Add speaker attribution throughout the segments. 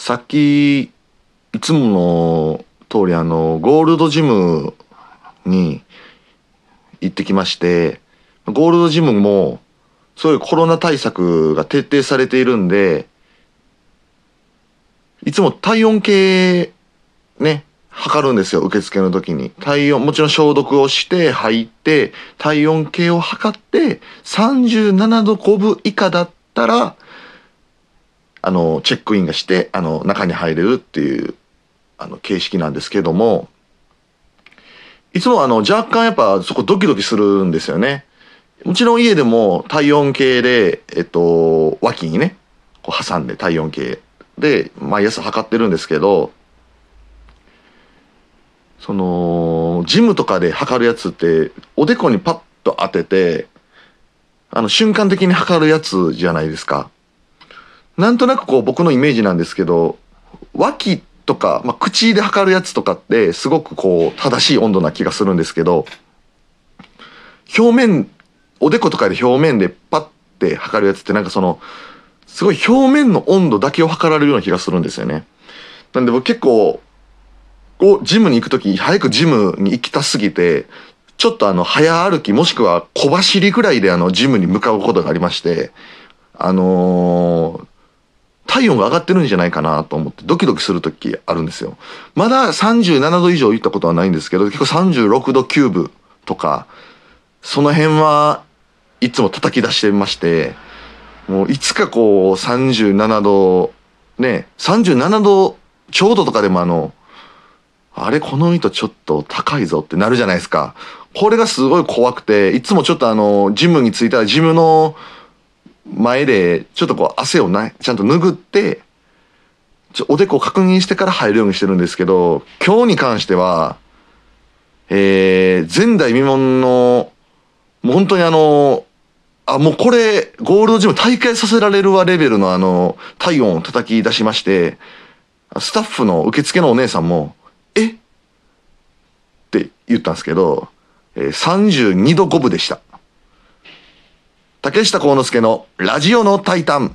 Speaker 1: さっき、いつもの通りあの、ゴールドジムに行ってきまして、ゴールドジムも、そういうコロナ対策が徹底されているんで、いつも体温計、ね、測るんですよ、受付の時に。体温、もちろん消毒をして、入って、体温計を測って、37度5分以下だったら、あの、チェックインがして、あの、中に入れるっていう、あの、形式なんですけども、いつもあの、若干やっぱそこドキドキするんですよね。もちろん家でも体温計で、えっと、脇にね、こう挟んで体温計で毎朝測ってるんですけど、その、ジムとかで測るやつって、おでこにパッと当てて、あの、瞬間的に測るやつじゃないですか。なんとなくこう僕のイメージなんですけど、脇とか、まあ、口で測るやつとかってすごくこう正しい温度な気がするんですけど、表面、おでことかで表面でパッて測るやつってなんかその、すごい表面の温度だけを測られるような気がするんですよね。なんで僕結構、こう、ジムに行くとき、早くジムに行きたすぎて、ちょっとあの、早歩きもしくは小走りぐらいであの、ジムに向かうことがありまして、あのー体温が上がってるんじゃないかなと思ってドキドキするときあるんですよ。まだ37度以上行ったことはないんですけど、結構36度9分とか、その辺はいつも叩き出してまして、もういつかこう37度、ね、37度ちょうどとかでもあの、あれこの糸ちょっと高いぞってなるじゃないですか。これがすごい怖くて、いつもちょっとあの、ジムに着いたらジムの前で、ちょっとこう汗をな、ちゃんと拭って、ちょおでこを確認してから入るようにしてるんですけど、今日に関しては、えー、前代未聞の、もう本当にあの、あ、もうこれ、ゴールドジム大会させられるわレベルのあの、体温を叩き出しまして、スタッフの受付のお姉さんも、えっ？て言ったんですけど、えー32度5分でした。竹下幸之助のラジオのタイタン。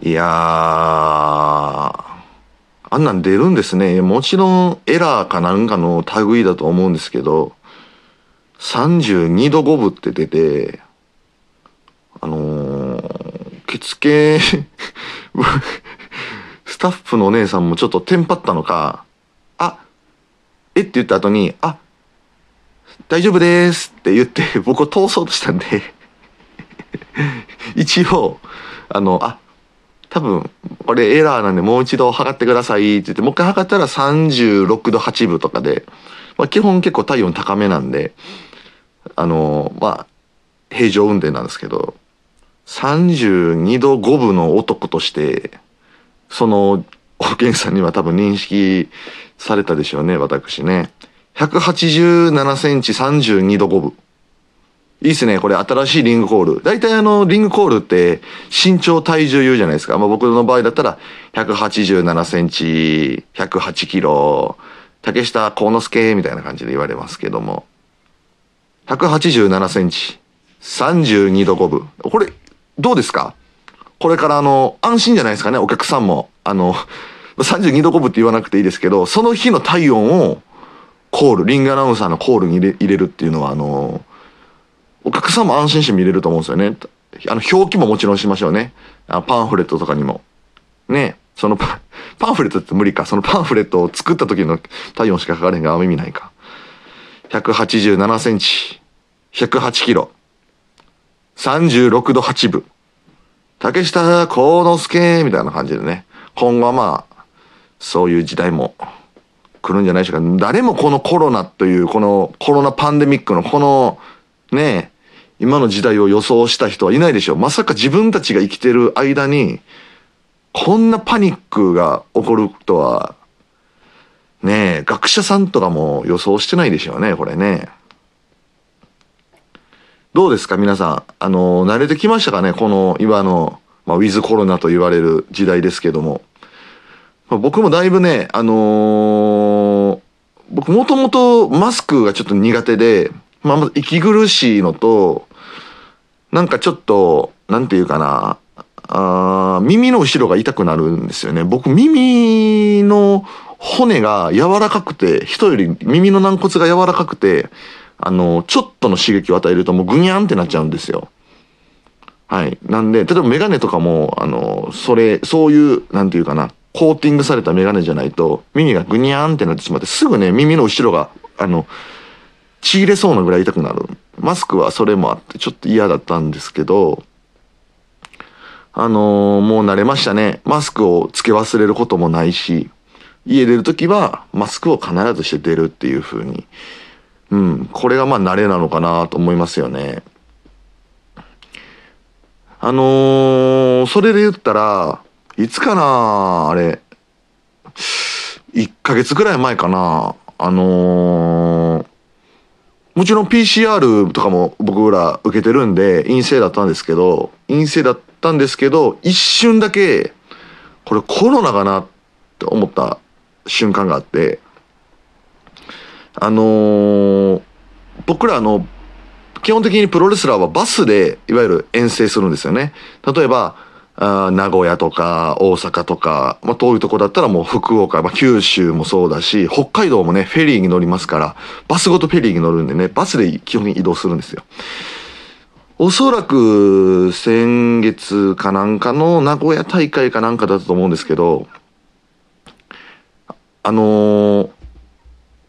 Speaker 1: いやー、あんなん出るんですね。もちろんエラーかなんかの類だと思うんですけど、32度5分って出て、あのー、着付け、スタッフのお姉さんもちょっとテンパったのか、あ、えって言った後に、あ、大丈夫ですって言って 僕を通そうとしたんで 一応あのあ多分これエラーなんでもう一度測ってくださいって言ってもう一回測ったら36度8分とかで、まあ、基本結構体温高めなんであのまあ平常運転なんですけど32度5分の男としてその保健師さんには多分認識されたでしょうね私ね。187センチ32度5分。いいっすね。これ新しいリングコール。大体あの、リングコールって身長体重言うじゃないですか。まあ僕の場合だったら187センチ、108キロ、竹下幸之助みたいな感じで言われますけども。187センチ、32度5分。これ、どうですか？これからあの、安心じゃないですかね。お客さんも。あの、32度5分って言わなくていいですけど、その日の体温をコール、リングアナウンサーのコールに入れ入れるっていうのは、あの、お客さんも安心して見れると思うんですよね。あの、表記ももちろんしましょうね。あパンフレットとかにも。ね。そのパ、パンフレットって無理か。そのパンフレットを作った時の体温しか書かれへんが意味ないか。187センチ、108キロ、36度8分。竹下幸之助みたいな感じでね。今後はまあ、そういう時代も来るんじゃないでしか。誰もこのコロナという、このコロナパンデミックのこの、ね、今の時代を予想した人はいないでしょう。まさか自分たちが生きてる間に、こんなパニックが起こるとは、ねえ、学者さんとかも予想してないでしょうね、これね。どうですか皆さん。あの、慣れてきましたかねこの、今の、まあ、ウィズコロナと言われる時代ですけども。まあ僕もだいぶね、あのー僕もともとマスクがちょっと苦手で、まあ、まず息苦しいのと、なんかちょっと、なんていうかな、あ耳の後ろが痛くなるんですよね。僕、耳の骨が柔らかくて、人より耳の軟骨が柔らかくて、あの、ちょっとの刺激を与えるともうグニャンってなっちゃうんですよ。はい。なんで、例えばメガネとかも、あの、それ、そういう、なんていうかな、コーティングされたメガネじゃないと、耳がグニャーンってなってしまって、すぐね、耳の後ろが、あの、ちぎれそうなぐらい痛くなる。マスクはそれもあって、ちょっと嫌だったんですけど、あのーもう慣れましたね。マスクをつけ忘れることもないし、家出るときはマスクを必ずして出るっていう風に。うん。これがまあ慣れなのかなと思いますよね。あのーそれで言ったら、いつかなあれ。1ヶ月ぐらい前かなあのーもちろん PCR とかも僕ら受けてるんで陰性だったんですけど、陰性だったんですけど、一瞬だけ、これコロナかなって思った瞬間があって、あのー僕らの、基本的にプロレスラーはバスでいわゆる遠征するんですよね。例えば、あ名古屋とか大阪とか、まあ、遠いとこだったらもう福岡、まあ、九州もそうだし、北海道もね、フェリーに乗りますから、バスごとフェリーに乗るんでね、バスで基本に移動するんですよ。おそらく先月かなんかの名古屋大会かなんかだったと思うんですけど、あのー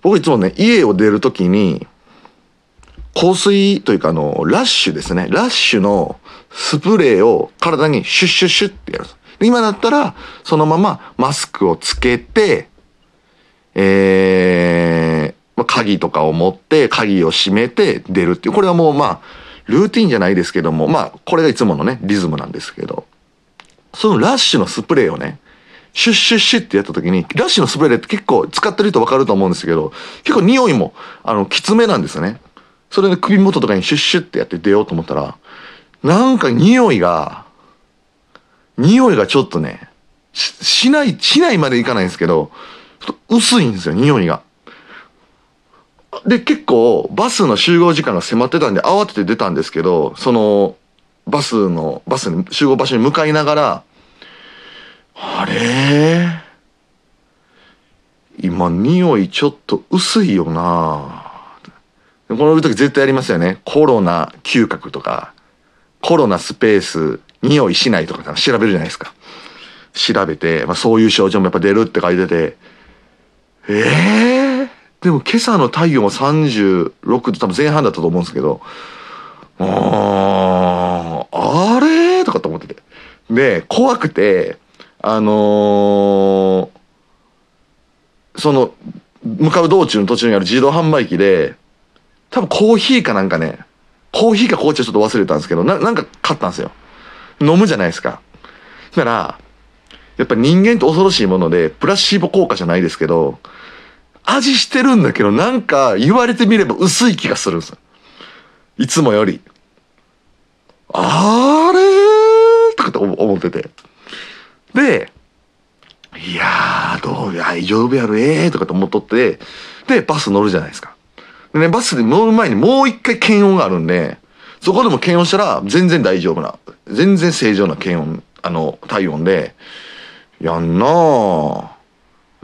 Speaker 1: 僕いつもね、家を出るときに、香水というかあの、ラッシュですね。ラッシュのスプレーを体にシュッシュッシュッってやる。今だったら、そのままマスクをつけて、えー、まあ、鍵とかを持って、鍵を閉めて出るっていう。これはもうまあ、ルーティンじゃないですけども、まあ、これがいつものね、リズムなんですけど。そのラッシュのスプレーをね、シュッシュッシュッってやった時に、ラッシュのスプレーって結構使ってる人わかると思うんですけど、結構匂いも、あの、きつめなんですね。それで首元とかにシュッシュッってやって出ようと思ったら、なんか匂いが、匂いがちょっとね、ししない、しないまでいかないんですけど、薄いんですよ、匂いが。で、結構、バスの集合時間が迫ってたんで、慌てて出たんですけど、その、バスの、バスに、集合場所に向かいながら、あれ？今、匂いちょっと薄いよなこの時絶対やりますよね。コロナ嗅覚とか、コロナスペース、匂いしないとか調べるじゃないですか。調べて、まあそういう症状もやっぱ出るって書いてて、ええー、でも今朝の太陽も36度多分前半だったと思うんですけど、あー、あれとかと思ってて。で、怖くて、あのーその、向かう道中の途中にある自動販売機で、多分コーヒーかなんかね、コーヒーか紅茶ちょっと忘れたんですけど、ななんか買ったんですよ。飲むじゃないですか。だから、やっぱ人間って恐ろしいもので、プラシーボ効果じゃないですけど、味してるんだけど、なんか言われてみれば薄い気がするんですよ。いつもより。あれ？ーとかって思ってて。で、いやー、どう、大丈夫やろ、ええー、とかって思っとって、で、バス乗るじゃないですか。でね、バスで乗る前にもう一回検温があるんで、そこでも検温したら全然大丈夫な、全然正常な検温、あの、体温で、やんなぁ、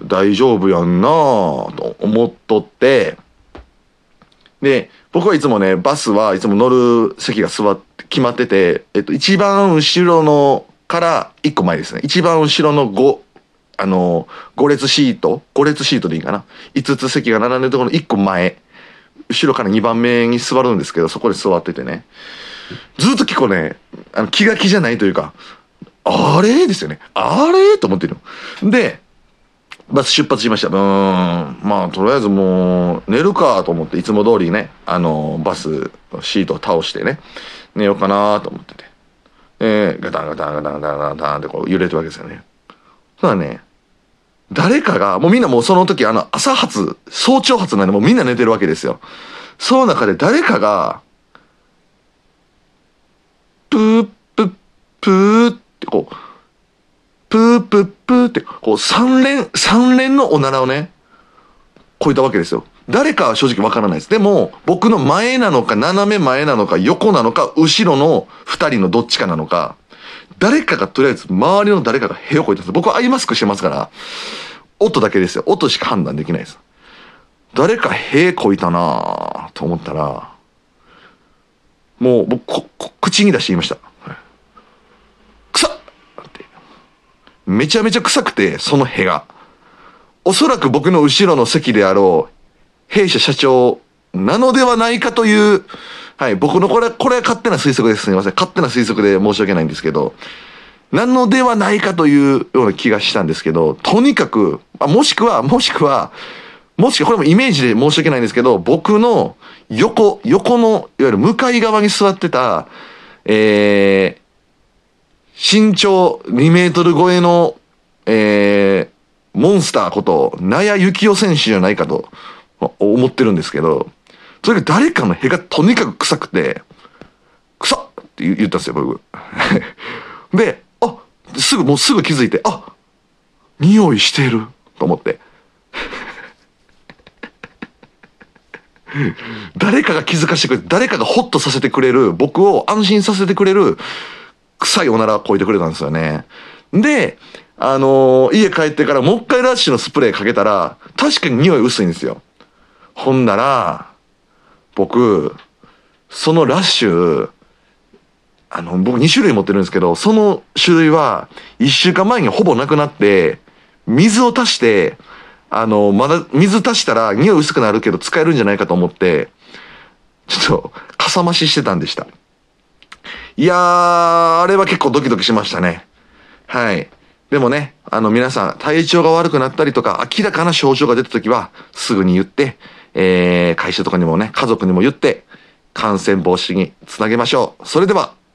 Speaker 1: 大丈夫やんなぁ、と思っとって、で、僕はいつもね、バスはいつも乗る席が座って、決まってて、えっと、一番後ろのから一個前ですね。一番後ろの5、あの、5列シート、5列シートでいいかな。5つ席が並んでるところの1個前。後ろから2番目に座るんですけど、そこで座っててね。ずっと結構ね、あの気が気じゃないというか、あれ？ですよね。あれ？と思ってるの。で、バス出発しました。うん。まあ、とりあえずもう、寝るかと思って、いつも通りね、あの、バスシートを倒してね、寝ようかなと思ってて。えー、ガタンガタンガタンガタンガタンってこう揺れてるわけですよね。そしたらね、誰かが、もうみんなもうその時あの朝発、早朝発なんでもうみんな寝てるわけですよ。その中で誰かが、プープップーってこう、プープップーって、こう三連、三連のおならをね、こいたわけですよ。誰かは正直わからないです。でも、僕の前なのか、斜め前なのか、横なのか、後ろの二人のどっちかなのか、誰かがとりあえず周りの誰かが屁をこいたんです。僕はアイマスクしてますから、音だけですよ。音しか判断できないです。誰か屁こいたなぁと思ったら、もう僕ここ口に出して言いました。臭っって。めちゃめちゃ臭くて、その屁が。おそらく僕の後ろの席であろう、弊社社長なのではないかという、はい、僕のこれ、これは勝手な推測です。すみません。勝手な推測で申し訳ないんですけど、なのではないかというような気がしたんですけど、とにかく、あもしくは、もしくは、もしくは、これもイメージで申し訳ないんですけど、僕の横、横の、いわゆる向かい側に座ってた、えー、身長2メートル超えの、えー、モンスターこと、納谷幸雄選手じゃないかと思ってるんですけど、それが誰かの屁がとにかく臭くて、臭っって言ったんですよ、僕。で、あ、すぐ、もうすぐ気づいて、あ、匂いしてると思って。誰かが気づかせてくれて、誰かがホッとさせてくれる、僕を安心させてくれる、臭いおならをこいてくれたんですよね。で、あのー家帰ってからもう一回ラッシュのスプレーかけたら、確かに匂い薄いんですよ。ほんなら、僕、そのラッシュ、あの、僕2種類持ってるんですけど、その種類は1週間前にほぼなくなって、水を足して、あの、まだ水足したら匂い薄くなるけど使えるんじゃないかと思って、ちょっと、かさ増ししてたんでした。いやー、あれは結構ドキドキしましたね。はい。でもね、あの皆さん、体調が悪くなったりとか、明らかな症状が出た時は、すぐに言って、えー、会社とかにもね、家族にも言って、感染防止につなげましょう。それでは、